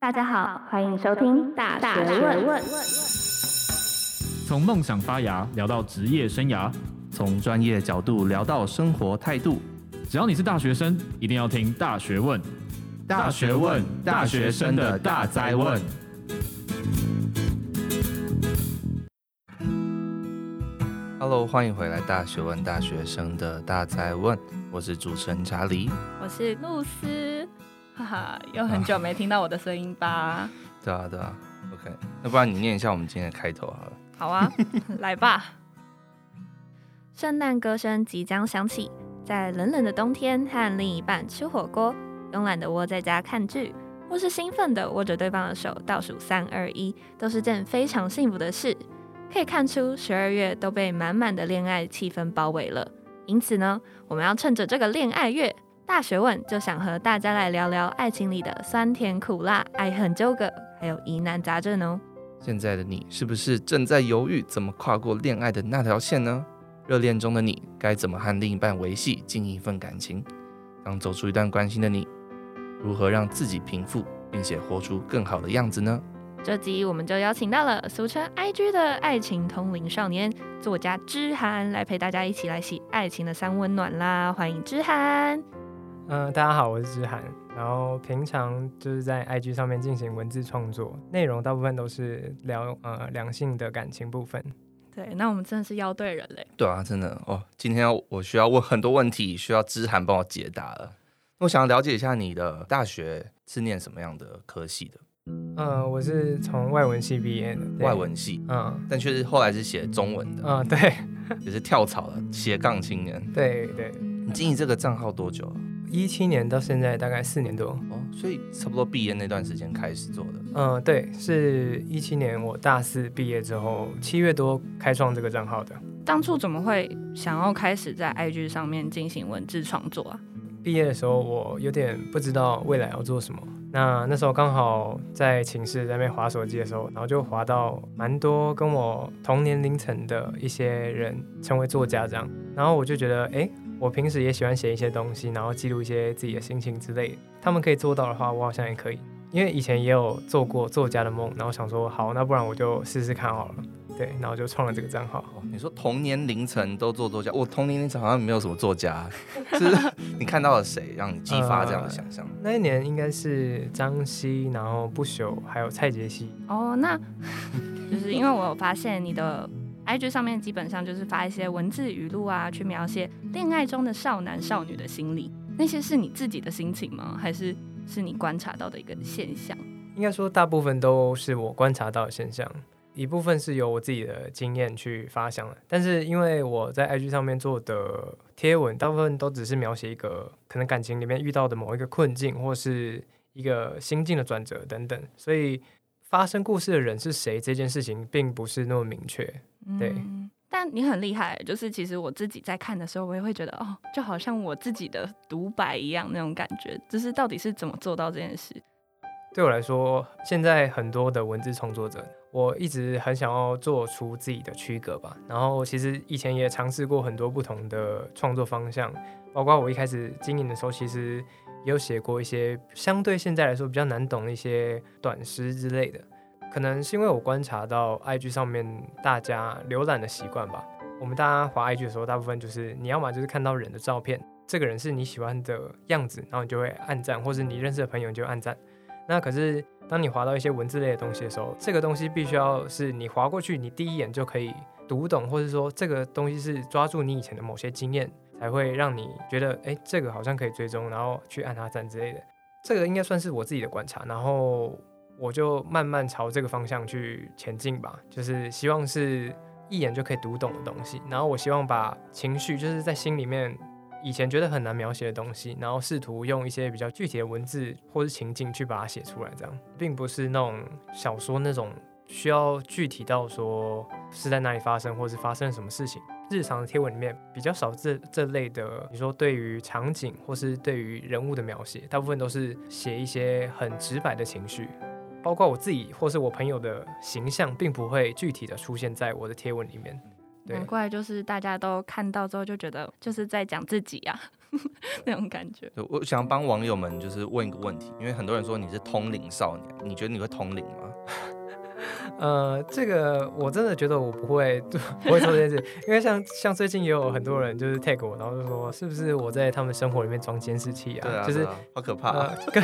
大家好，欢迎收听大学问。从梦想发芽聊到职业生涯，从专业角度聊到生活态度。只要你是大学生，一定要听大学问。大学问，大学生的大灾问。Hello，欢迎回来，大学问，大学生的大灾问。我是主持人查理，我是露丝。哈哈，又很久没听到我的声音吧？啊 对啊，对啊。OK，那不然你念一下我们今天的开头好了。好啊，来吧。圣诞歌声即将响起，在冷冷的冬天，和另一半吃火锅，慵懒的窝在家看剧，或是兴奋的握着对方的手，倒数三二一，都是件非常幸福的事。可以看出，十二月都被满满的恋爱气氛包围了。因此呢，我们要趁着这个恋爱月。大学问就想和大家来聊聊爱情里的酸甜苦辣、爱恨纠葛，还有疑难杂症哦。现在的你是不是正在犹豫怎么跨过恋爱的那条线呢？热恋中的你该怎么和另一半维系进一份感情？刚走出一段关系的你，如何让自己平复，并且活出更好的样子呢？这集我们就邀请到了俗称 IG 的爱情通灵少年作家之涵，来陪大家一起来洗爱情的三温暖啦！欢迎之涵。嗯、呃，大家好，我是之涵。然后平常就是在 IG 上面进行文字创作，内容大部分都是聊呃两性的感情部分。对，那我们真的是要对人嘞。对啊，真的哦。今天我需要问很多问题，需要之涵帮我解答了。我想要了解一下你的大学是念什么样的科系的？嗯、呃，我是从外文系毕业的。外文系，嗯，但却是后来是写中文的。嗯，对，也是跳槽了，斜杠青年。对对。你经营这个账号多久了？一七年到现在大概四年多哦，所以差不多毕业那段时间开始做的。嗯，对，是一七年我大四毕业之后，七月多开创这个账号的。当初怎么会想要开始在 IG 上面进行文字创作啊？毕业的时候我有点不知道未来要做什么，那那时候刚好在寝室在那边滑手机的时候，然后就滑到蛮多跟我同年龄层的一些人成为作家这样，然后我就觉得哎。我平时也喜欢写一些东西，然后记录一些自己的心情之类的。他们可以做到的话，我好像也可以。因为以前也有做过作家的梦，然后想说，好，那不然我就试试看好了。对，然后就创了这个账号。你说同年凌晨都做作家，我同年龄层好像没有什么作家。是你看到了谁让你激发这样的想象？呃，那一年应该是张希，然后不朽，还有蔡杰希。哦，那 就是因为我有发现你的。IG 上面基本上就是发一些文字语录啊，去描写恋爱中的少男少女的心理。那些是你自己的心情吗？还是是你观察到的一个现象？应该说大部分都是我观察到的现象，一部分是由我自己的经验去发想的。但是因为我在 IG 上面做的贴文，大部分都只是描写一个可能感情里面遇到的某一个困境，或是一个心境的转折等等，所以发生故事的人是谁这件事情并不是那么明确。对、嗯，但你很厉害，就是其实我自己在看的时候，我也会觉得哦，就好像我自己的独白一样那种感觉。就是到底是怎么做到这件事？对我来说，现在很多的文字创作者，我一直很想要做出自己的区隔吧。然后其实以前也尝试过很多不同的创作方向，包括我一开始经营的时候，其实也有写过一些相对现在来说比较难懂的一些短诗之类的。可能是因为我观察到 IG 上面大家浏览的习惯吧。我们大家滑 IG 的时候，大部分就是你要么就是看到人的照片，这个人是你喜欢的样子，然后你就会按赞，或是你认识的朋友你就按赞。那可是当你滑到一些文字类的东西的时候，这个东西必须要是你滑过去，你第一眼就可以读懂，或是说这个东西是抓住你以前的某些经验，才会让你觉得，哎，这个好像可以追踪，然后去按它赞之类的。这个应该算是我自己的观察，然后。我就慢慢朝这个方向去前进吧，就是希望是一眼就可以读懂的东西。然后我希望把情绪，就是在心里面以前觉得很难描写的东西，然后试图用一些比较具体的文字或是情境去把它写出来。这样，并不是那种小说那种需要具体到说是在哪里发生，或是发生了什么事情。日常的贴文里面比较少这这类的，你说对于场景或是对于人物的描写，大部分都是写一些很直白的情绪。包括我自己或是我朋友的形象，并不会具体的出现在我的贴文里面。难怪就是大家都看到之后就觉得就是在讲自己呀、啊，那种感觉。我想帮网友们就是问一个问题，因为很多人说你是通灵少年，你觉得你会通灵吗？呃，这个我真的觉得我不会，不会做这件事，因为像像最近也有很多人就是 tag 我，然后就说是不是我在他们生活里面装监视器啊？就是好可怕、啊呃。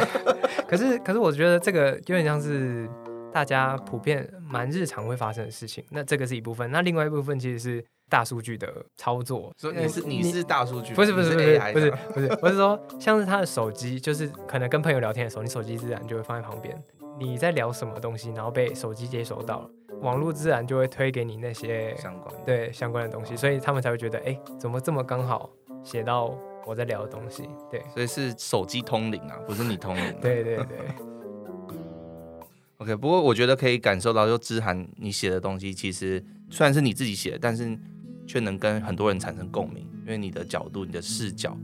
可是可是我觉得这个有点像是大家普遍蛮日常会发生的事情，那这个是一部分，那另外一部分其实是大数据的操作。所以你是，你是大数据？不是不是不是不是不是，我是说像是他的手机，就是可能跟朋友聊天的时候，你手机自然就会放在旁边。你在聊什么东西，然后被手机接收到了，网络自然就会推给你那些相关对相关的东西，所以他们才会觉得，哎，怎么这么刚好写到我在聊的东西？对，所以是手机通灵啊，不是你通灵。对对对。OK，不过我觉得可以感受到，就知涵你写的东西，其实虽然是你自己写的，但是却能跟很多人产生共鸣，因为你的角度、你的视角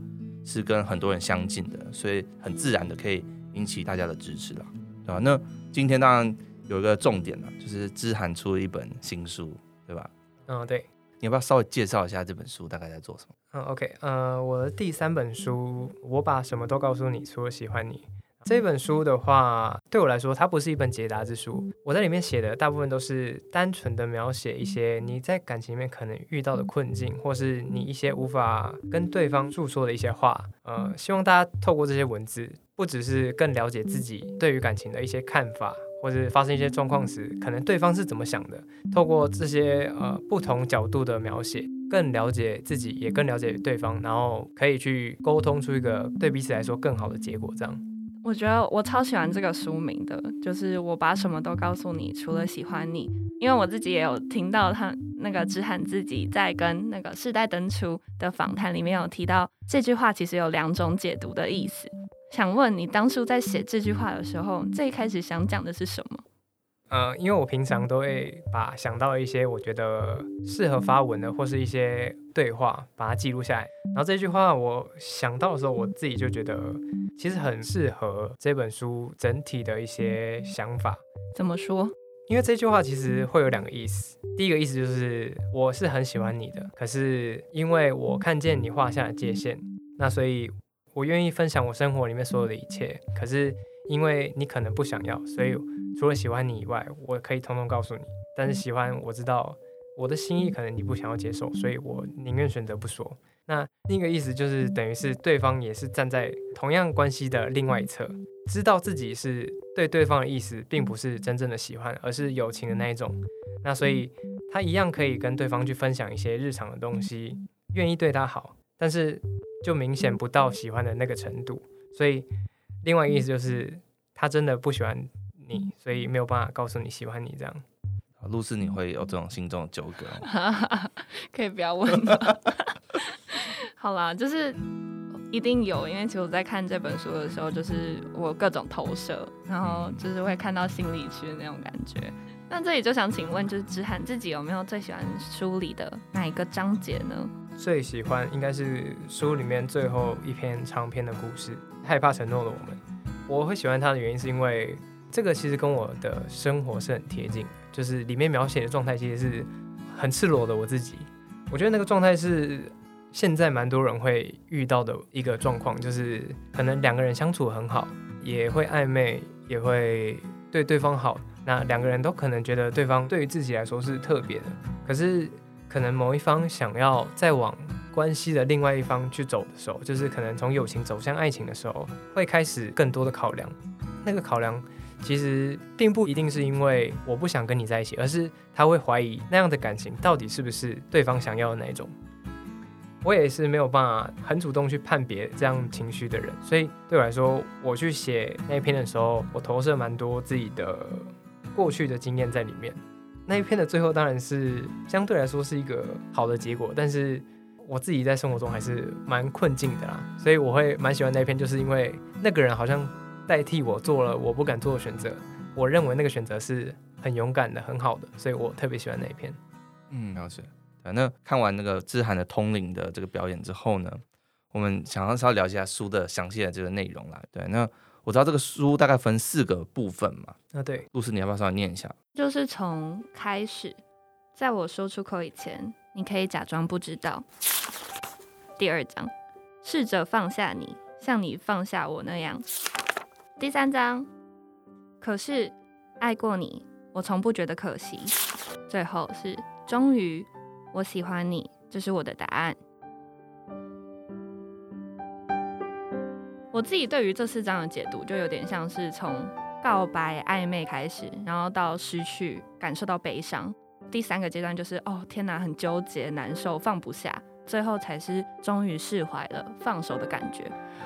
是跟很多人相近的，所以很自然的可以引起大家的支持了。对吧？那今天当然有一个重点了，就是之涵出了一本新书，对吧？嗯，对。你要不要稍微介绍一下这本书大概在做什么？嗯，OK，呃，我的第三本书，我把什么都告诉你，除了喜欢你。这本书的话，对我来说，它不是一本解答之书。我在里面写的大部分都是单纯的描写一些你在感情里面可能遇到的困境，或是你一些无法跟对方诉说的一些话。呃，希望大家透过这些文字，不只是更了解自己对于感情的一些看法，或是发生一些状况时，可能对方是怎么想的。透过这些呃不同角度的描写，更了解自己，也更了解对方，然后可以去沟通出一个对彼此来说更好的结果。这样。我觉得我超喜欢这个书名的，就是我把什么都告诉你，除了喜欢你。因为我自己也有听到他那个之涵自己在跟那个世代登出的访谈里面有提到这句话，其实有两种解读的意思。想问你当初在写这句话的时候，最开始想讲的是什么？呃，因为我平常都会把想到一些我觉得适合发文的，或是一些对话，把它记录下来。然后这句话我想到的时候，我自己就觉得其实很适合这本书整体的一些想法。怎么说？因为这句话其实会有两个意思。第一个意思就是我是很喜欢你的，可是因为我看见你画下的界限，那所以我愿意分享我生活里面所有的一切。可是因为你可能不想要，所以。除了喜欢你以外，我可以通通告诉你。但是喜欢，我知道我的心意可能你不想要接受，所以我宁愿选择不说。那另一个意思就是，等于是对方也是站在同样关系的另外一侧，知道自己是对对方的意思，并不是真正的喜欢，而是友情的那一种。那所以他一样可以跟对方去分享一些日常的东西，愿意对他好，但是就明显不到喜欢的那个程度。所以另外一个意思就是，他真的不喜欢。你所以没有办法告诉你喜欢你这样，露丝，你会有这种心中的纠葛？可以不要问吗？好啦，就是一定有，因为其实我在看这本书的时候，就是我各种投射，然后就是会看到心里去的那种感觉。那这里就想请问，就是之涵自己有没有最喜欢书里的哪一个章节呢？最喜欢应该是书里面最后一篇长篇的故事，《害怕承诺的我们》。我会喜欢它的原因是因为。这个其实跟我的生活是很贴近，就是里面描写的状态其实是很赤裸的我自己。我觉得那个状态是现在蛮多人会遇到的一个状况，就是可能两个人相处很好，也会暧昧，也会对对方好。那两个人都可能觉得对方对于自己来说是特别的，可是可能某一方想要再往关系的另外一方去走的时候，就是可能从友情走向爱情的时候，会开始更多的考量。那个考量。其实并不一定是因为我不想跟你在一起，而是他会怀疑那样的感情到底是不是对方想要的那一种。我也是没有办法很主动去判别这样情绪的人，所以对我来说，我去写那一篇的时候，我投射蛮多自己的过去的经验在里面。那一篇的最后当然是相对来说是一个好的结果，但是我自己在生活中还是蛮困境的啦，所以我会蛮喜欢那一篇，就是因为那个人好像。代替我做了我不敢做的选择，我认为那个选择是很勇敢的、很好的，所以我特别喜欢那一篇。嗯，了解。那看完那个志涵的通灵的这个表演之后呢，我们想要稍微了解一下书的详细的这个内容啦。对，那我知道这个书大概分四个部分嘛。啊，对。故事，你要不要稍微念一下？就是从开始，在我说出口以前，你可以假装不知道。第二章，试着放下你，像你放下我那样。第三章，可是爱过你，我从不觉得可惜。最后是，终于，我喜欢你，这是我的答案。我自己对于这四章的解读，就有点像是从告白暧昧开始，然后到失去，感受到悲伤。第三个阶段就是哦天哪，很纠结、难受、放不下，最后才是终于释怀了、放手的感觉。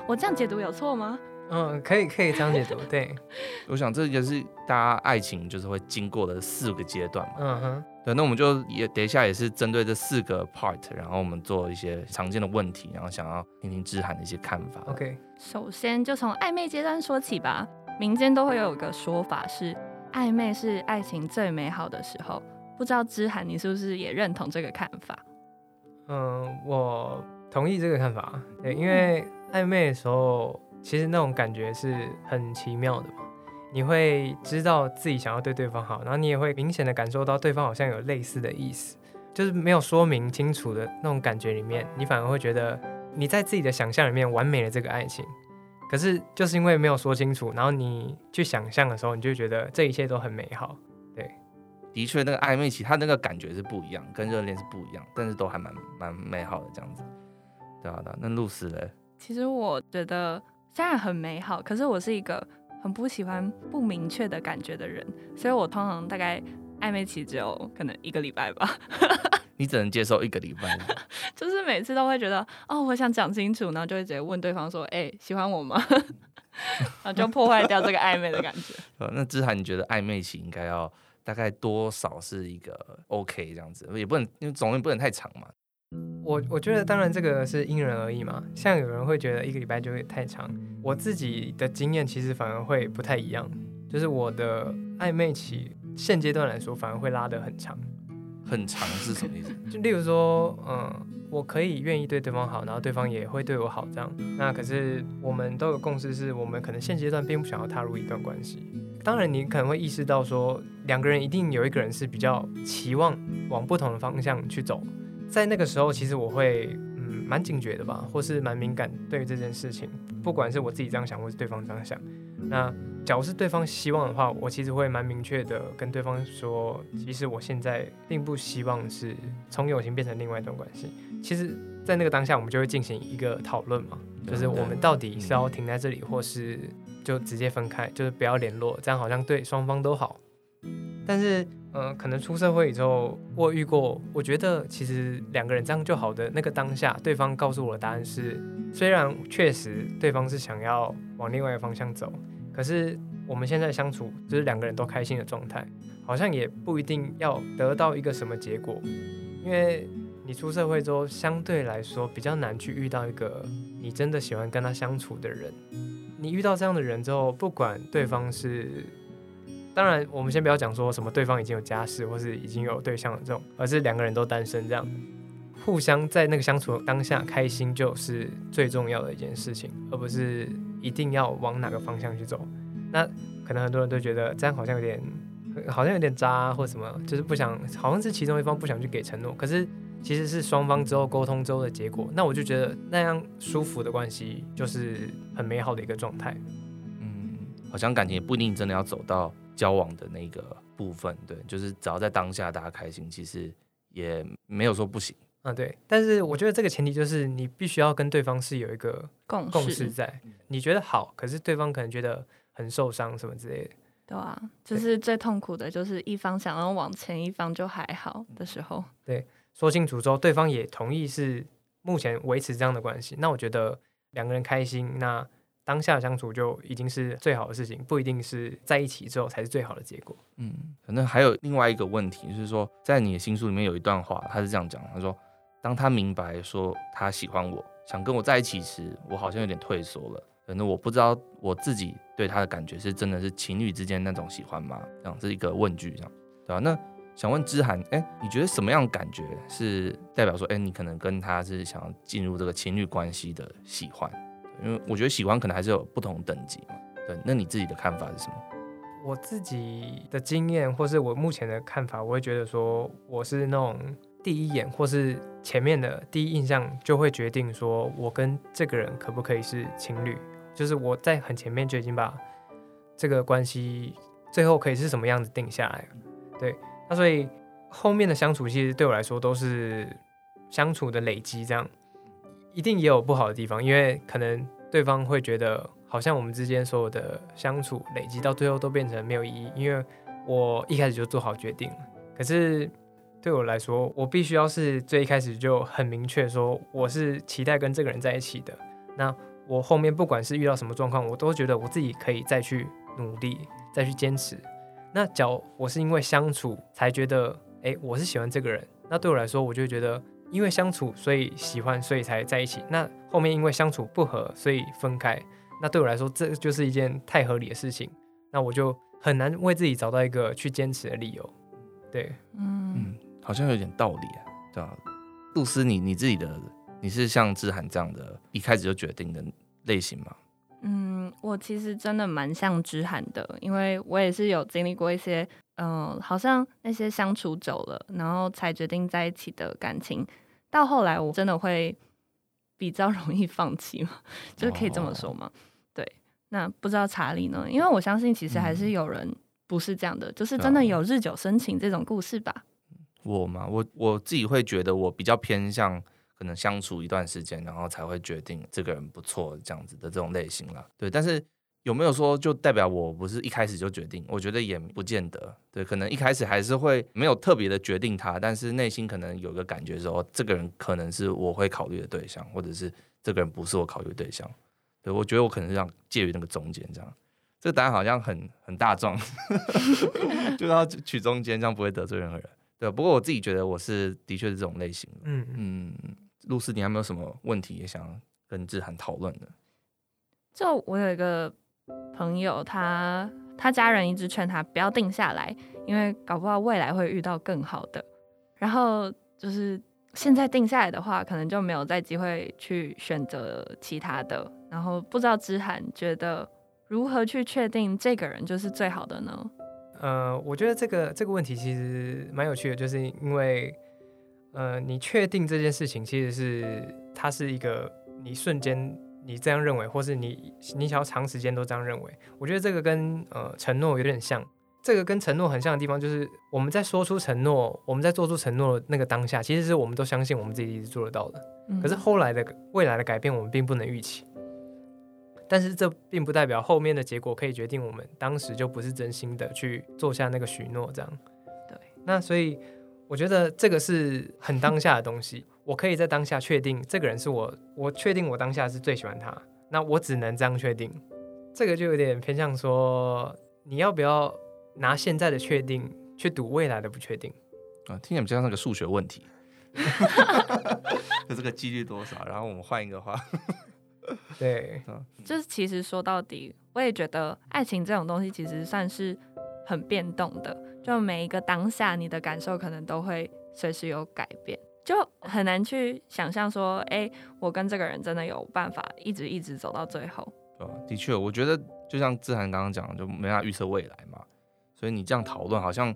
我这样解读有错吗？嗯，可以可以这样解读。对，我想这也是大家爱情就是会经过的四个阶段嘛。嗯哼。对，那我们就也等一下也是针对这四个 part，然后我们做一些常见的问题，然后想要听听知涵的一些看法。OK，首先就从暧昧阶段说起吧。民间都会有一个说法是，暧昧是爱情最美好的时候。不知道知涵你是不是也认同这个看法？嗯，我同意这个看法。对，因为暧昧的时候，其实那种感觉是很奇妙的嘛。你会知道自己想要对对方好，然后你也会明显的感受到对方好像有类似的意思，就是没有说明清楚的那种感觉里面，你反而会觉得你在自己的想象里面完美了这个爱情。可是就是因为没有说清楚，然后你去想象的时候，你就觉得这一切都很美好。对，的确，那个暧昧期他那个感觉是不一样，跟热恋是不一样，但是都还蛮蛮美好的这样子。对啊，那露丝嘞？其实我觉得虽然很美好，可是我是一个。很不喜欢不明确的感觉的人，所以我通常大概暧昧期只有可能一个礼拜吧。你只能接受一个礼拜？就是每次都会觉得哦，我想讲清楚，然后就会直接问对方说：“哎、欸，喜欢我吗？” 然后就破坏掉这个暧昧的感觉。呃，那之涵，你觉得暧昧期应该要大概多少是一个 OK 这样子？也不能，因为总也不能太长嘛。我我觉得当然这个是因人而异嘛，像有人会觉得一个礼拜就会太长，我自己的经验其实反而会不太一样，就是我的暧昧期现阶段来说反而会拉得很长，很长是什么意思？就例如说，嗯，我可以愿意对对方好，然后对方也会对我好这样，那可是我们都有共识，是我们可能现阶段并不想要踏入一段关系。当然你可能会意识到说，两个人一定有一个人是比较期望往不同的方向去走。在那个时候，其实我会嗯蛮警觉的吧，或是蛮敏感对于这件事情，不管是我自己这样想，或是对方这样想。那假如是对方希望的话，我其实会蛮明确的跟对方说，其实我现在并不希望是从友情变成另外一段关系。其实，在那个当下，我们就会进行一个讨论嘛，就是我们到底是要停在这里，或是就直接分开，就是不要联络，这样好像对双方都好。但是，嗯、可能出社会以后，我遇过，我觉得其实两个人这样就好的那个当下，对方告诉我的答案是，虽然确实对方是想要往另外一个方向走，可是我们现在相处就是两个人都开心的状态，好像也不一定要得到一个什么结果，因为你出社会之后，相对来说比较难去遇到一个你真的喜欢跟他相处的人，你遇到这样的人之后，不管对方是。当然，我们先不要讲说什么对方已经有家室或是已经有对象的这种，而是两个人都单身这样，互相在那个相处当下开心就是最重要的一件事情，而不是一定要往哪个方向去走。那可能很多人都觉得这样好像有点，好像有点渣或什么，就是不想，好像是其中一方不想去给承诺，可是其实是双方之后沟通之后的结果。那我就觉得那样舒服的关系就是很美好的一个状态。嗯，好像感情也不一定真的要走到。交往的那个部分，对，就是只要在当下大家开心，其实也没有说不行。嗯，对。但是我觉得这个前提就是你必须要跟对方是有一个共共识在，你觉得好，可是对方可能觉得很受伤什么之类的。对啊，就是最痛苦的就是一方想要往前，一方就还好的时候。对，说清楚之后，对方也同意是目前维持这样的关系，那我觉得两个人开心，那。当下相处就已经是最好的事情，不一定是在一起之后才是最好的结果。嗯，反正还有另外一个问题，就是说，在你的新书里面有一段话，他是这样讲，他说：“当他明白说他喜欢我，想跟我在一起时，我好像有点退缩了。可能我不知道我自己对他的感觉是真的是情侣之间那种喜欢吗？这样是一个问句，这样对吧？那想问之涵，哎，你觉得什么样感觉是代表说，哎，你可能跟他是想要进入这个情侣关系的喜欢？”因为我觉得喜欢可能还是有不同等级嘛，对，那你自己的看法是什么？我自己的经验或是我目前的看法，我会觉得说我是那种第一眼或是前面的第一印象就会决定说我跟这个人可不可以是情侣，就是我在很前面就已经把这个关系最后可以是什么样子定下来。对，那所以后面的相处其实对我来说都是相处的累积，这样一定也有不好的地方，因为可能对方会觉得好像我们之间所有的相处累积到最后都变成没有意义，因为我一开始就做好决定了。可是对我来说，我必须要是最一开始就很明确说我是期待跟这个人在一起的。那我后面不管是遇到什么状况，我都觉得我自己可以再去努力，再去坚持。那假如我是因为相处才觉得，哎，我是喜欢这个人，那对我来说，我就觉得因为相处所以喜欢，所以才在一起。那后面因为相处不合，所以分开。那对我来说，这就是一件太合理的事情。那我就很难为自己找到一个去坚持的理由。对，嗯嗯，好像有点道理啊，对吧？露丝，你你自己的你是像志涵这样的，一开始就决定的类型吗？嗯，我其实真的蛮像知涵的，因为我也是有经历过一些，嗯、呃，好像那些相处久了，然后才决定在一起的感情，到后来我真的会比较 容易放弃嘛，就是可以这么说嘛。哦、对，那不知道查理呢？因为我相信其实还是有人、嗯。不是这样的，就是真的有日久生情这种故事吧？我嘛，我我自己会觉得我比较偏向可能相处一段时间，然后才会决定这个人不错这样子的这种类型啦。对，但是有没有说就代表我不是一开始就决定？我觉得也不见得。对，可能一开始还是会没有特别的决定他，但是内心可能有个感觉说，这个人可能是我会考虑的对象，或者是这个人不是我考虑的对象。对，我觉得我可能是这样介于那个中间这样。这个答案好像很很大众 就要取中间，这样不会得罪任何人。对，不过我自己觉得我是的确是这种类型。嗯嗯，露丝，你还没有什么问题也想跟智涵讨论的？就我有一个朋友，他他家人一直劝他不要定下来，因为搞不好未来会遇到更好的。然后就是现在定下来的话，可能就没有再机会去选择其他的。然后不知道智涵觉得。如何去确定这个人就是最好的呢？呃，我觉得这个这个问题其实蛮有趣的，就是因为，呃，你确定这件事情其实是它是一个你瞬间你这样认为，或是你你想要长时间都这样认为。我觉得这个跟呃承诺有点像，这个跟承诺很像的地方就是我们在说出承诺，我们在做出承诺的那个当下，其实是我们都相信我们自己是做得到的。嗯。可是后来的未来的改变，我们并不能预期。但是这并不代表后面的结果可以决定我们当时就不是真心的去做下那个许诺，这样。对。那所以我觉得这个是很当下的东西，我可以在当下确定这个人是我，我确定我当下是最喜欢他，那我只能这样确定。这个就有点偏向说，你要不要拿现在的确定去赌未来的不确定？啊，听起来比较像个数学问题。就这个几率多少？然后我们换一个话。对，就是其实说到底，我也觉得爱情这种东西其实算是很变动的，就每一个当下你的感受可能都会随时有改变，就很难去想象说，哎，我跟这个人真的有办法一直一直走到最后。对，的确，我觉得就像志涵刚刚讲的，就没办法预测未来嘛，所以你这样讨论好像。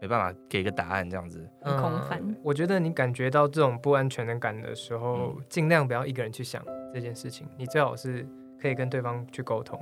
没办法给一个答案，这样子很空泛。我觉得你感觉到这种不安全的感的时候，尽量不要一个人去想这件事情。你最好是可以跟对方去沟通。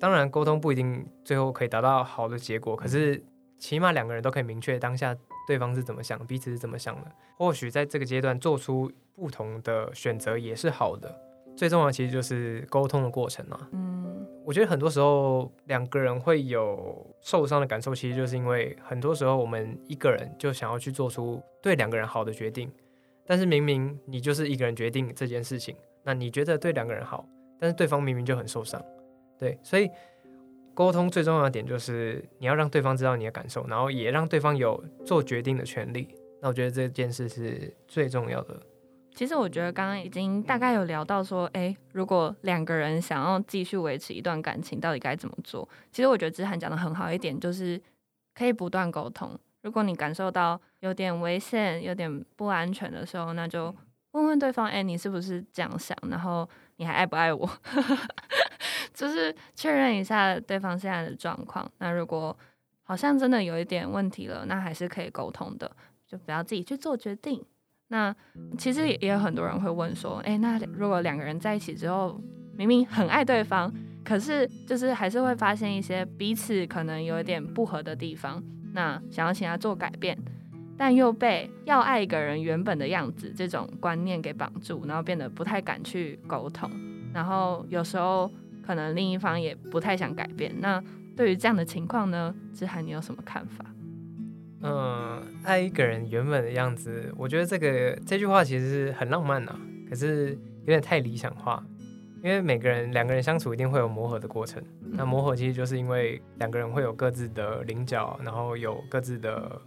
当然，沟通不一定最后可以达到好的结果，可是起码两个人都可以明确当下对方是怎么想，彼此是怎么想的。或许在这个阶段做出不同的选择也是好的。最重要的其实就是沟通的过程嘛。嗯，我觉得很多时候两个人会有受伤的感受，其实就是因为很多时候我们一个人就想要去做出对两个人好的决定，但是明明你就是一个人决定这件事情，那你觉得对两个人好，但是对方明明就很受伤。对，所以沟通最重要的点就是你要让对方知道你的感受，然后也让对方有做决定的权利。那我觉得这件事是最重要的。其实我觉得刚刚已经大概有聊到说，诶，如果两个人想要继续维持一段感情，到底该怎么做？其实我觉得之涵讲的很好一点，就是可以不断沟通。如果你感受到有点危险、有点不安全的时候，那就问问对方，哎，你是不是这样想？然后你还爱不爱我？就是确认一下对方现在的状况。那如果好像真的有一点问题了，那还是可以沟通的。就不要自己去做决定。那其实也有很多人会问说，诶，那如果两个人在一起之后，明明很爱对方，可是就是还是会发现一些彼此可能有一点不合的地方，那想要请他做改变，但又被要爱一个人原本的样子这种观念给绑住，然后变得不太敢去沟通，然后有时候可能另一方也不太想改变。那对于这样的情况呢，之涵你有什么看法？嗯，爱一个人原本的样子，我觉得这个这句话其实是很浪漫啊，可是有点太理想化。因为每个人两个人相处一定会有磨合的过程，那磨合其实就是因为两个人会有各自的棱角，然后有各自的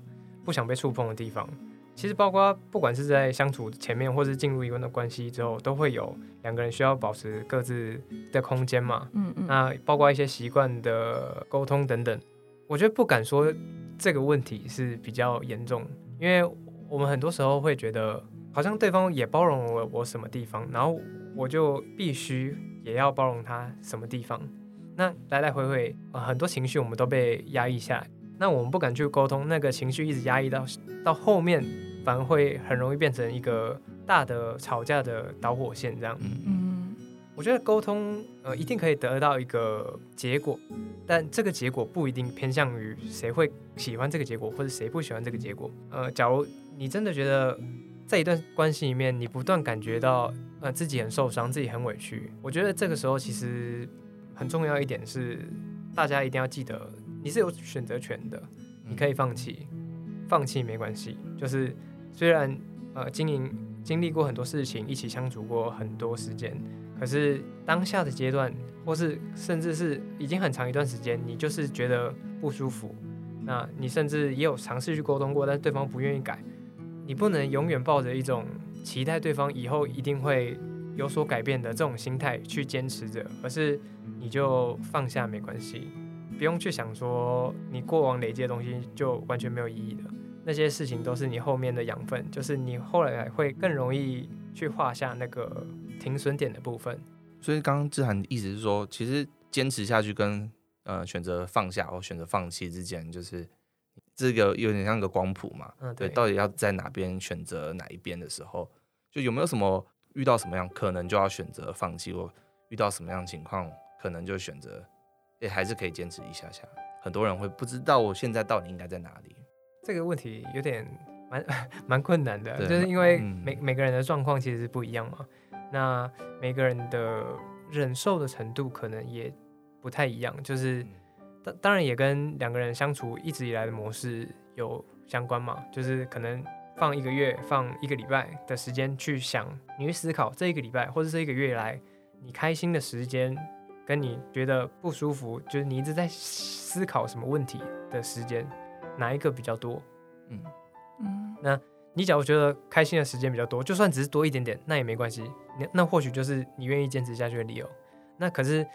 不想被触碰的地方。其实包括不管是在相处前面，或是进入一段的关系之后，都会有两个人需要保持各自的空间嘛。嗯嗯。那包括一些习惯的沟通等等，我觉得不敢说这个问题是比较严重，因为我们很多时候会觉得好像对方也包容了我什么地方，然后。我就必须也要包容他什么地方，那来来回回，呃，很多情绪我们都被压抑下来，那我们不敢去沟通，那个情绪一直压抑到到后面，反而会很容易变成一个大的吵架的导火线这样。嗯，我觉得沟通呃一定可以得到一个结果，但这个结果不一定偏向于谁会喜欢这个结果，或者谁不喜欢这个结果。呃，假如你真的觉得。在一段关系里面，你不断感觉到呃自己很受伤，自己很委屈。我觉得这个时候其实很重要一点是，大家一定要记得，你是有选择权的，你可以放弃，放弃没关系。就是虽然呃经营经历过很多事情，一起相处过很多时间，可是当下的阶段，或是甚至是已经很长一段时间，你就是觉得不舒服，那你甚至也有尝试去沟通过，但是对方不愿意改。你不能永远抱着一种期待对方以后一定会有所改变的这种心态去坚持着，而是你就放下没关系，不用去想说你过往累积的东西就完全没有意义的，那些事情都是你后面的养分，就是你后来会更容易去画下那个停损点的部分。所以刚刚志涵的意思是说，其实坚持下去跟呃选择放下或选择放弃之间，就是。这个有点像个光谱嘛，嗯，对，到底要在哪边选择哪一边的时候，就有没有什么遇到什么样可能就要选择放弃，或遇到什么样情况可能就选择，也还是可以坚持一下下。很多人会不知道我现在到底应该在哪里。这个问题有点蛮 蛮困难的，就是因为每、嗯、每个人的状况其实是不一样嘛，那每个人的忍受的程度可能也不太一样，就是。当当然也跟两个人相处一直以来的模式有相关嘛，就是可能放一个月、放一个礼拜的时间去想，你去思考这一个礼拜或者这一个月来你开心的时间，跟你觉得不舒服，就是你一直在思考什么问题的时间，哪一个比较多？嗯嗯，那你假如觉得开心的时间比较多，就算只是多一点点，那也没关系，那那或许就是你愿意坚持下去的理由。那可是。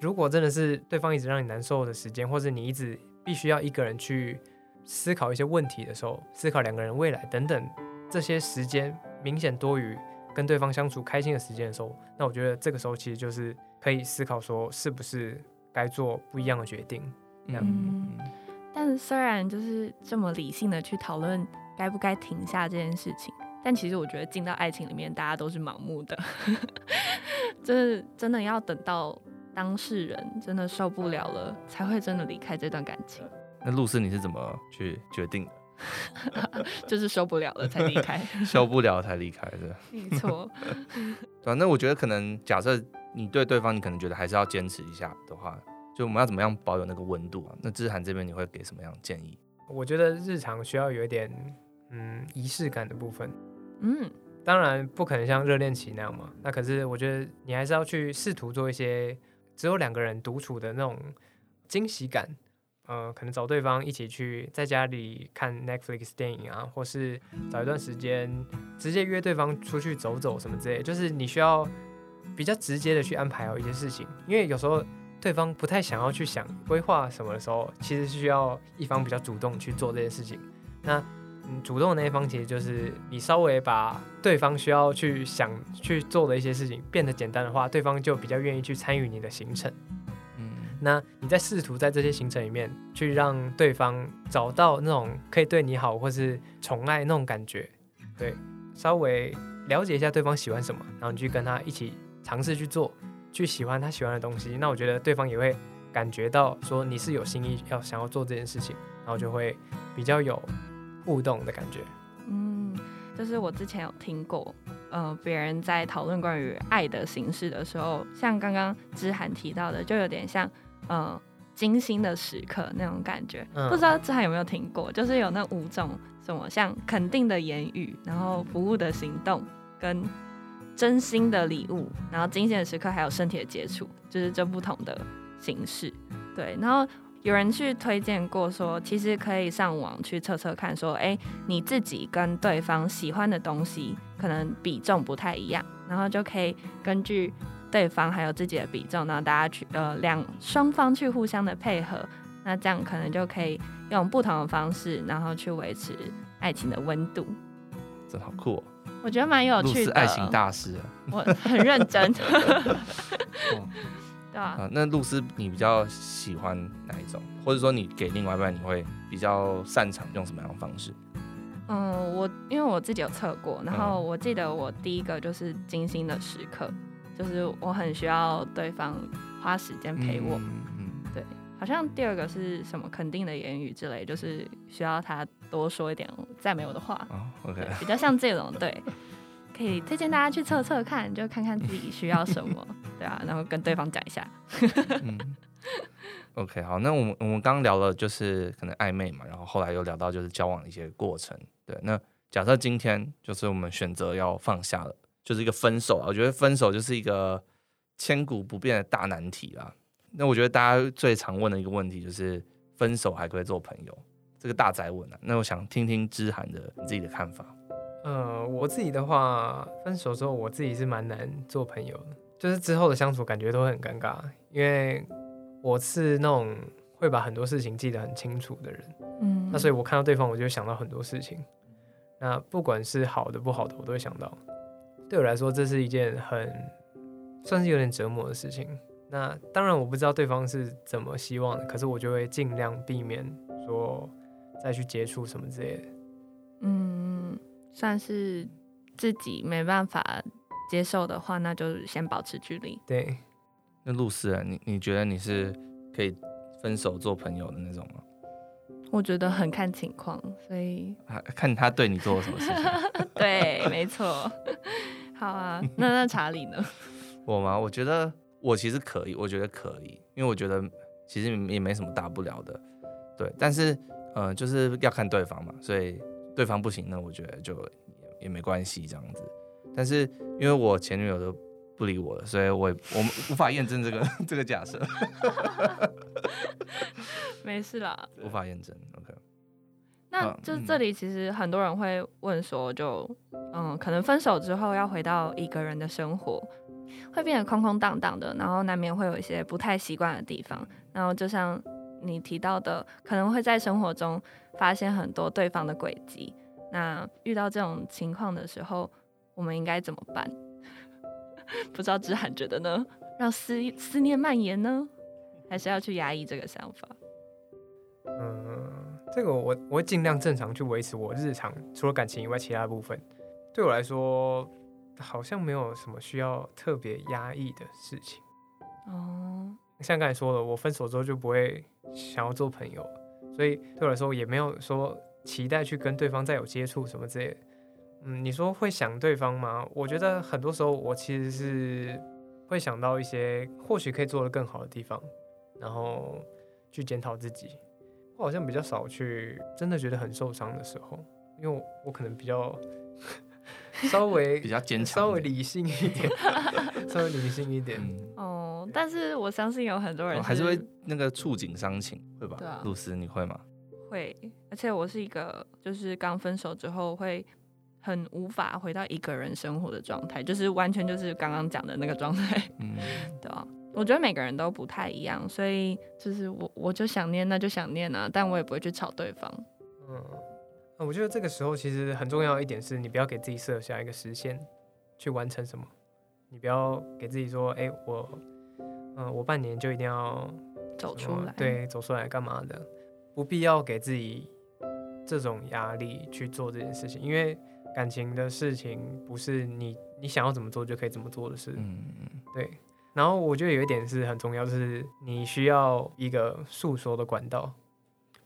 如果真的是对方一直让你难受的时间，或者你一直必须要一个人去思考一些问题的时候，思考两个人未来等等这些时间明显多于跟对方相处开心的时间的时候，那我觉得这个时候其实就是可以思考说是不是该做不一样的决定。嗯，但虽然就是这么理性的去讨论该不该停下这件事情，但其实我觉得进到爱情里面，大家都是盲目的，就是真的要等到。当事人真的受不了了，才会真的离开这段感情。那露丝，你是怎么去决定的？就是受不了了才离开，受不了才离开的。没错。对啊，那我觉得可能假设你对对方，你可能觉得还是要坚持一下的话，就我们要怎么样保有那个温度啊？那志涵这边你会给什么样的建议？我觉得日常需要有一点嗯仪式感的部分。嗯，当然不可能像热恋期那样嘛。那可是我觉得你还是要去试图做一些。只有两个人独处的那种惊喜感，呃，可能找对方一起去在家里看 Netflix 电影啊，或是找一段时间直接约对方出去走走什么之类，就是你需要比较直接的去安排好一些事情，因为有时候对方不太想要去想规划什么的时候，其实是需要一方比较主动去做这件事情。那嗯，主动的那一方其实就是你稍微把对方需要去想去做的一些事情变得简单的话，对方就比较愿意去参与你的行程。嗯，那你在试图在这些行程里面去让对方找到那种可以对你好或是宠爱那种感觉，对，稍微了解一下对方喜欢什么，然后你去跟他一起尝试去做，去喜欢他喜欢的东西，那我觉得对方也会感觉到说你是有心意要想要做这件事情，然后就会比较有互动的感觉。嗯，就是我之前有听过。呃，别人在讨论关于爱的形式的时候，像刚刚之涵提到的，就有点像呃精心的时刻那种感觉。嗯、不知道之涵有没有听过？就是有那五种什么，像肯定的言语，然后服务的行动，跟真心的礼物，然后惊险的时刻，还有身体的接触，就是这不同的形式。对，然后。有人去推荐过说，其实可以上网去测测看，说，哎，你自己跟对方喜欢的东西可能比重不太一样，然后就可以根据对方还有自己的比重，然后大家去呃两双方去互相的配合，那这样可能就可以用不同的方式，然后去维持爱情的温度。真好酷哦！我觉得蛮有趣的。是爱情大师啊，我很认真。对啊、呃，那露丝，你比较喜欢哪一种？或者说，你给另外一半，你会比较擅长用什么样的方式？嗯，我因为我自己有测过，然后我记得我第一个就是精心的时刻，就是我很需要对方花时间陪我。嗯，嗯对，好像第二个是什么肯定的言语之类，就是需要他多说一点赞美我的话。哦，OK，比较像这种，对。可以推荐大家去测测看，就看看自己需要什么，对啊，然后跟对方讲一下。嗯，OK，好，那我们我们刚刚聊了就是可能暧昧嘛，然后后来又聊到就是交往的一些过程。对，那假设今天就是我们选择要放下了，就是一个分手啊，我觉得分手就是一个千古不变的大难题啦。那我觉得大家最常问的一个问题就是分手还可以做朋友，这个大宅问啊。那我想听听之涵的你自己的看法。呃，我自己的话，分手之后，我自己是蛮难做朋友的，就是之后的相处感觉都会很尴尬，因为我是那种会把很多事情记得很清楚的人，嗯，那所以我看到对方，我就会想到很多事情，那不管是好的不好的，我都会想到。对我来说，这是一件很算是有点折磨的事情。那当然我不知道对方是怎么希望的，可是我就会尽量避免说再去接触什么之类的，嗯。算是自己没办法接受的话，那就先保持距离。对，那露丝啊，你你觉得你是可以分手做朋友的那种吗？我觉得很看情况，所以看他对你做了什么事情。对，没错。好啊，那那查理呢？我吗？我觉得我其实可以，我觉得可以，因为我觉得其实也没什么大不了的。对，但是嗯、呃，就是要看对方嘛，所以。对方不行，那我觉得就也没关系这样子。但是因为我前女友都不理我了，所以我也我们无法验证这个 这个假设。没事啦，无法验证。OK。那就这里其实很多人会问说就，就嗯，可能分手之后要回到一个人的生活，会变得空空荡荡的，然后难免会有一些不太习惯的地方。然后就像你提到的，可能会在生活中。发现很多对方的轨迹，那遇到这种情况的时候，我们应该怎么办？不知道之涵觉得呢？让思思念蔓延呢，还是要去压抑这个想法？嗯，这个我我会尽量正常去维持我日常除了感情以外其他部分。对我来说，好像没有什么需要特别压抑的事情。哦，像刚才说了，我分手之后就不会想要做朋友。所以对我来说也没有说期待去跟对方再有接触什么之类的。嗯，你说会想对方吗？我觉得很多时候我其实是会想到一些或许可以做得更好的地方，然后去检讨自己。我好像比较少去真的觉得很受伤的时候，因为我，我可能比较 稍微比较坚强，稍微理性一点，稍微理性一点。哦。但是我相信有很多人是、哦、还是会那个触景伤情，会吧？对啊，露丝你会吗？会，而且我是一个就是刚分手之后会很无法回到一个人生活的状态，就是完全就是刚刚讲的那个状态。嗯，对啊，我觉得每个人都不太一样，所以就是我我就想念，那就想念啊，但我也不会去吵对方。嗯，我觉得这个时候其实很重要一点是你不要给自己设下一个时限去完成什么，你不要给自己说，哎，我。嗯，我半年就一定要走出来，对，走出来干嘛的？不必要给自己这种压力去做这件事情，因为感情的事情不是你你想要怎么做就可以怎么做的事。嗯嗯，对。然后我觉得有一点是很重要，就是你需要一个诉说的管道。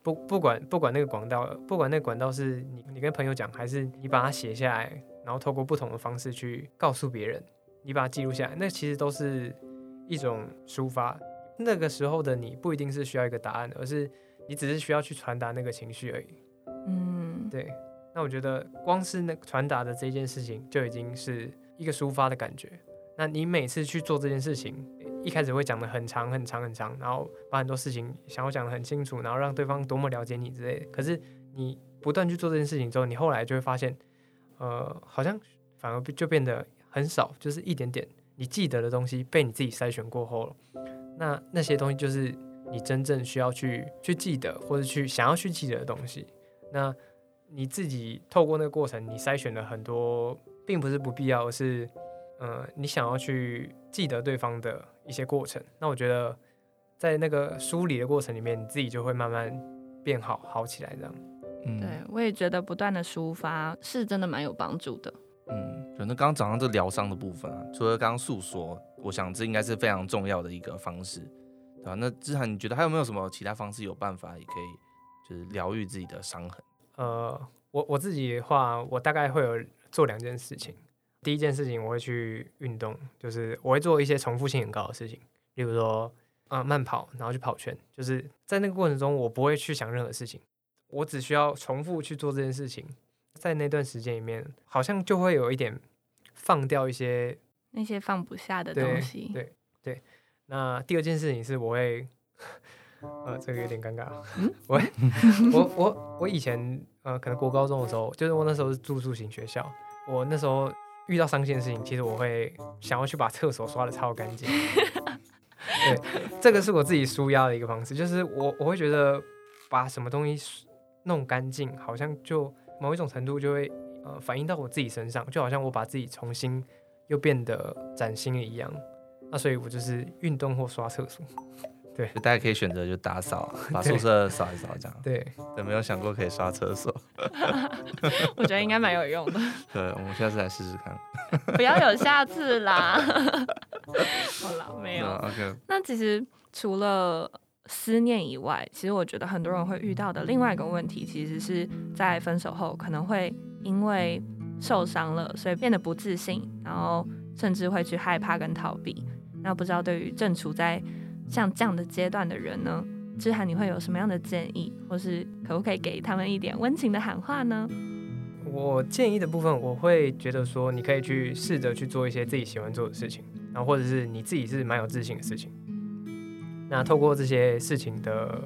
不不管不管那个管道，不管那个管道是你你跟朋友讲，还是你把它写下来，然后透过不同的方式去告诉别人，你把它记录下来，那其实都是一种抒发。那个时候的你不一定是需要一个答案，而是你只是需要去传达那个情绪而已。嗯，对。那我觉得光是那传达的这件事情就已经是一个抒发的感觉。那你每次去做这件事情，一开始会讲的很长很长很长，然后把很多事情想要讲的很清楚，然后让对方多么了解你之类的。可是你不断去做这件事情之后，你后来就会发现，呃，好像反而就变得很少，就是一点点你记得的东西被你自己筛选过后了。那那些东西就是你真正需要去去记得，或者去想要去记得的东西。那你自己透过那个过程，你筛选了很多，并不是不必要，而是。嗯，你想要去记得对方的一些过程，那我觉得在那个梳理的过程里面，你自己就会慢慢变好，好起来这样。嗯，对，我也觉得不断的抒发是真的蛮有帮助的。嗯，就那刚刚讲到这疗伤的部分啊，除了刚刚诉说，我想这应该是非常重要的一个方式，对吧？那志涵，你觉得还有没有什么其他方式有办法也可以就是疗愈自己的伤痕？呃，我我自己的话，我大概会有做两件事情。第一件事情，我会去运动，就是我会做一些重复性很高的事情，例如说，啊、慢跑，然后去跑圈，就是在那个过程中，我不会去想任何事情，我只需要重复去做这件事情，在那段时间里面，好像就会有一点放掉一些那些放不下的东西。对对，对。那第二件事情是，我会，呃，这个有点尴尬，嗯，我我我我以前呃，可能国高中的时候，就是我那时候是住宿型学校，我那时候。遇到伤心的事情，其实我会想要去把厕所刷的超干净。对，这个是我自己舒压的一个方式，就是我我会觉得把什么东西弄干净，好像就某一种程度就会呃反映到我自己身上，就好像我把自己重新又变得崭新了一样。那所以我就是运动或刷厕所。对，大家可以选择就打扫，把宿舍扫一扫这样。对，有没有想过可以刷厕所？我觉得应该蛮有用的。对，我们下次来试试看。不要有下次啦。好了，没有。OK。那其实除了思念以外，其实我觉得很多人会遇到的另外一个问题，其实是在分手后可能会因为受伤了，所以变得不自信，然后甚至会去害怕跟逃避。那不知道对于正处在像这样的阶段的人呢，之涵你会有什么样的建议，或是可不可以给他们一点温情的喊话呢？我建议的部分，我会觉得说，你可以去试着去做一些自己喜欢做的事情，然后或者是你自己是蛮有自信的事情。那透过这些事情的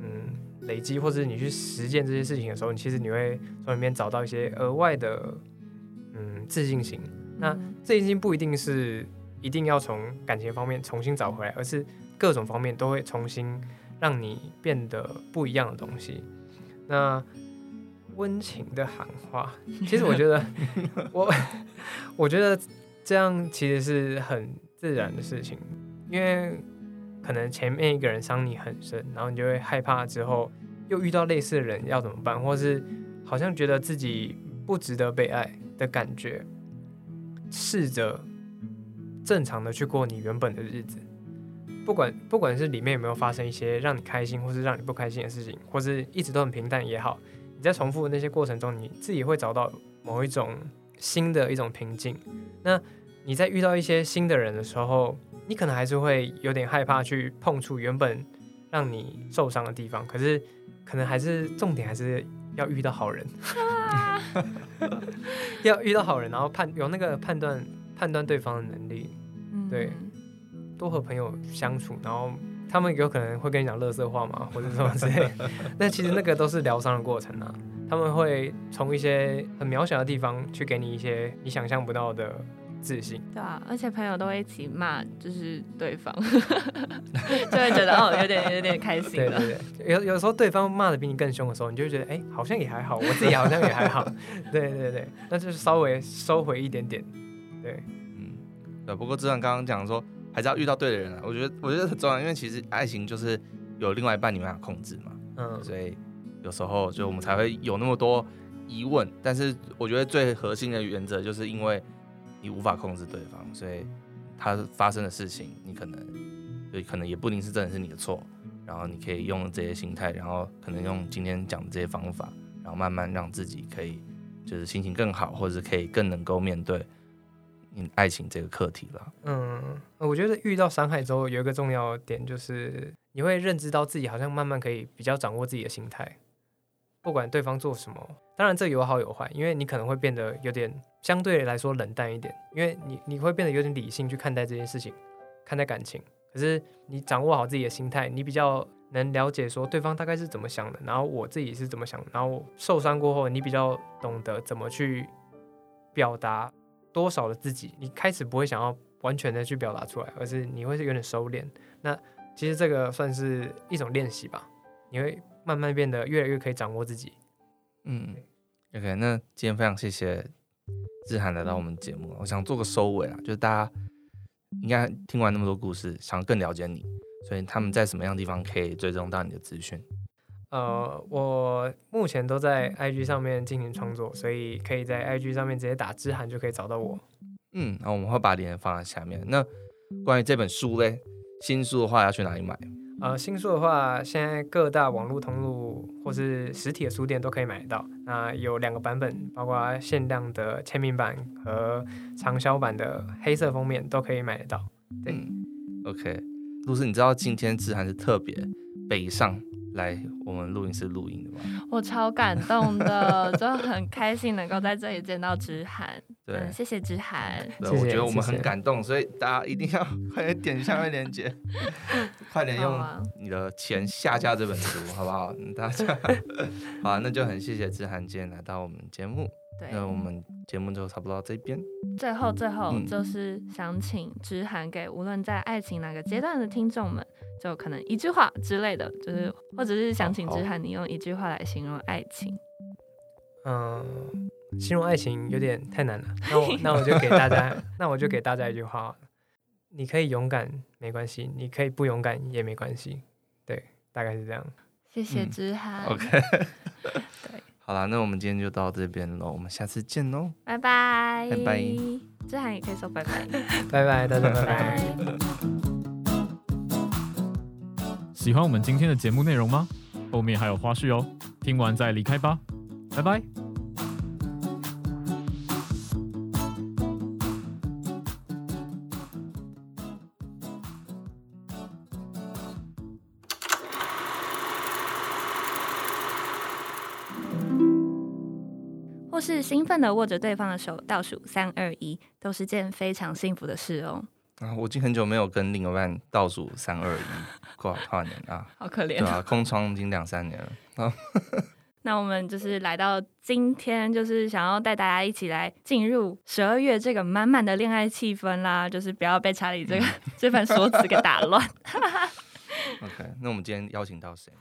嗯累积，或者是你去实践这些事情的时候，你其实你会从里面找到一些额外的嗯自信心。那自信心不一定是。一定要从感情方面重新找回来，而是各种方面都会重新让你变得不一样的东西。那温情的喊话，其实我觉得 我我觉得这样其实是很自然的事情，因为可能前面一个人伤你很深，然后你就会害怕之后又遇到类似的人要怎么办，或是好像觉得自己不值得被爱的感觉，试着。正常的去过你原本的日子，不管不管是里面有没有发生一些让你开心或是让你不开心的事情，或是一直都很平淡也好，你在重复的那些过程中，你自己会找到某一种新的一种平静。那你在遇到一些新的人的时候，你可能还是会有点害怕去碰触原本让你受伤的地方，可是可能还是重点还是要遇到好人，要遇到好人，然后判有那个判断判断对方的能力。对，多和朋友相处，然后他们有可能会跟你讲乐色话嘛，或者什么之类。那其实那个都是疗伤的过程啊。他们会从一些很渺小的地方去给你一些你想象不到的自信。对啊，而且朋友都会一起骂，就是对方，就会觉得哦，有点有点开心。对对对，有有时候对方骂的比你更凶的时候，你就会觉得哎，好像也还好，我自己好像也还好。对对对，那就是稍微收回一点点。对。嗯，对不过就像刚刚讲说还是要遇到对的人啊。我觉得我觉得很重要，因为其实爱情就是有另外一半你没办法控制嘛，嗯，所以有时候就我们才会有那么多疑问。但是我觉得最核心的原则就是因为你无法控制对方，所以他发生的事情你可能就可能也不一定是真的是你的错。然后你可以用这些心态，然后可能用今天讲的这些方法，然后慢慢让自己可以就是心情更好，或者是可以更能够面对你爱情这个课题了。嗯，我觉得遇到伤害之后，有一个重要点就是你会认知到自己好像慢慢可以比较掌握自己的心态，不管对方做什么，当然这有好有坏，因为你可能会变得有点相对来说冷淡一点，因为你你会变得有点理性去看待这件事情，看待感情。可是你掌握好自己的心态，你比较能了解说对方大概是怎么想的，然后我自己是怎么想的，然后受伤过后，你比较懂得怎么去表达多少的自己，你开始不会想要完全的去表达出来，而是你会是有点收敛。那其实这个算是一种练习吧，你会慢慢变得越来越可以掌握自己。嗯，OK，那今天非常谢谢志涵来到我们节目，我想做个收尾啊，就是大家。应该听完那么多故事，想更了解你，所以他们在什么样的地方可以追踪到你的资讯？呃，我目前都在 IG 上面进行创作，所以可以在 IG 上面直接打“之涵”就可以找到我。嗯，那我们会把链接放在下面。那关于这本书嘞，新书的话要去哪里买？呃，新书的话，现在各大网络通路或是实体的书店都可以买得到。那有两个版本，包括限量的签名版和畅销版的黑色封面都可以买得到。对，嗯，OK，露丝，你知道今天志涵是特别北上来我们录音室录音的吗？我超感动的，就很开心能够在这里见到志涵。对、嗯，谢谢志涵。对，我觉得我们很感动，所以大家一定要快点点下面链接，快点用你的钱下架这本书，好不好？大家 好，那就很谢谢志涵今天来到我们节目。对，那我们节目就差不多到这边。最后，最后就是想请志涵给无论在爱情哪个阶段的听众们，就可能一句话之类的，就是或者是想请志涵你用一句话来形容爱情。嗯。形容爱情有点太难了，那我 那我就给大家，那我就给大家一句话：你可以勇敢没关系，你可以不勇敢也没关系。对，大概是这样。谢谢之涵。嗯、OK。对，好了，那我们今天就到这边喽，我们下次见喽，拜拜，拜拜。之涵也可以说拜拜，拜拜，大家拜拜。喜欢我们今天的节目内容吗？后面还有花絮哦，听完再离开吧，拜拜。或是兴奋的握着对方的手，倒数三二一，都是件非常幸福的事哦。啊，我已经很久没有跟另一半倒数三、二、一过。跨年啊，好可怜啊。空窗已经两三年了。那我们就是来到今天，就是想要带大家一起来进入十二月这个满满的恋爱气氛啦。就是不要被查理这个 这番说辞给打乱。OK，那我们今天邀请到谁？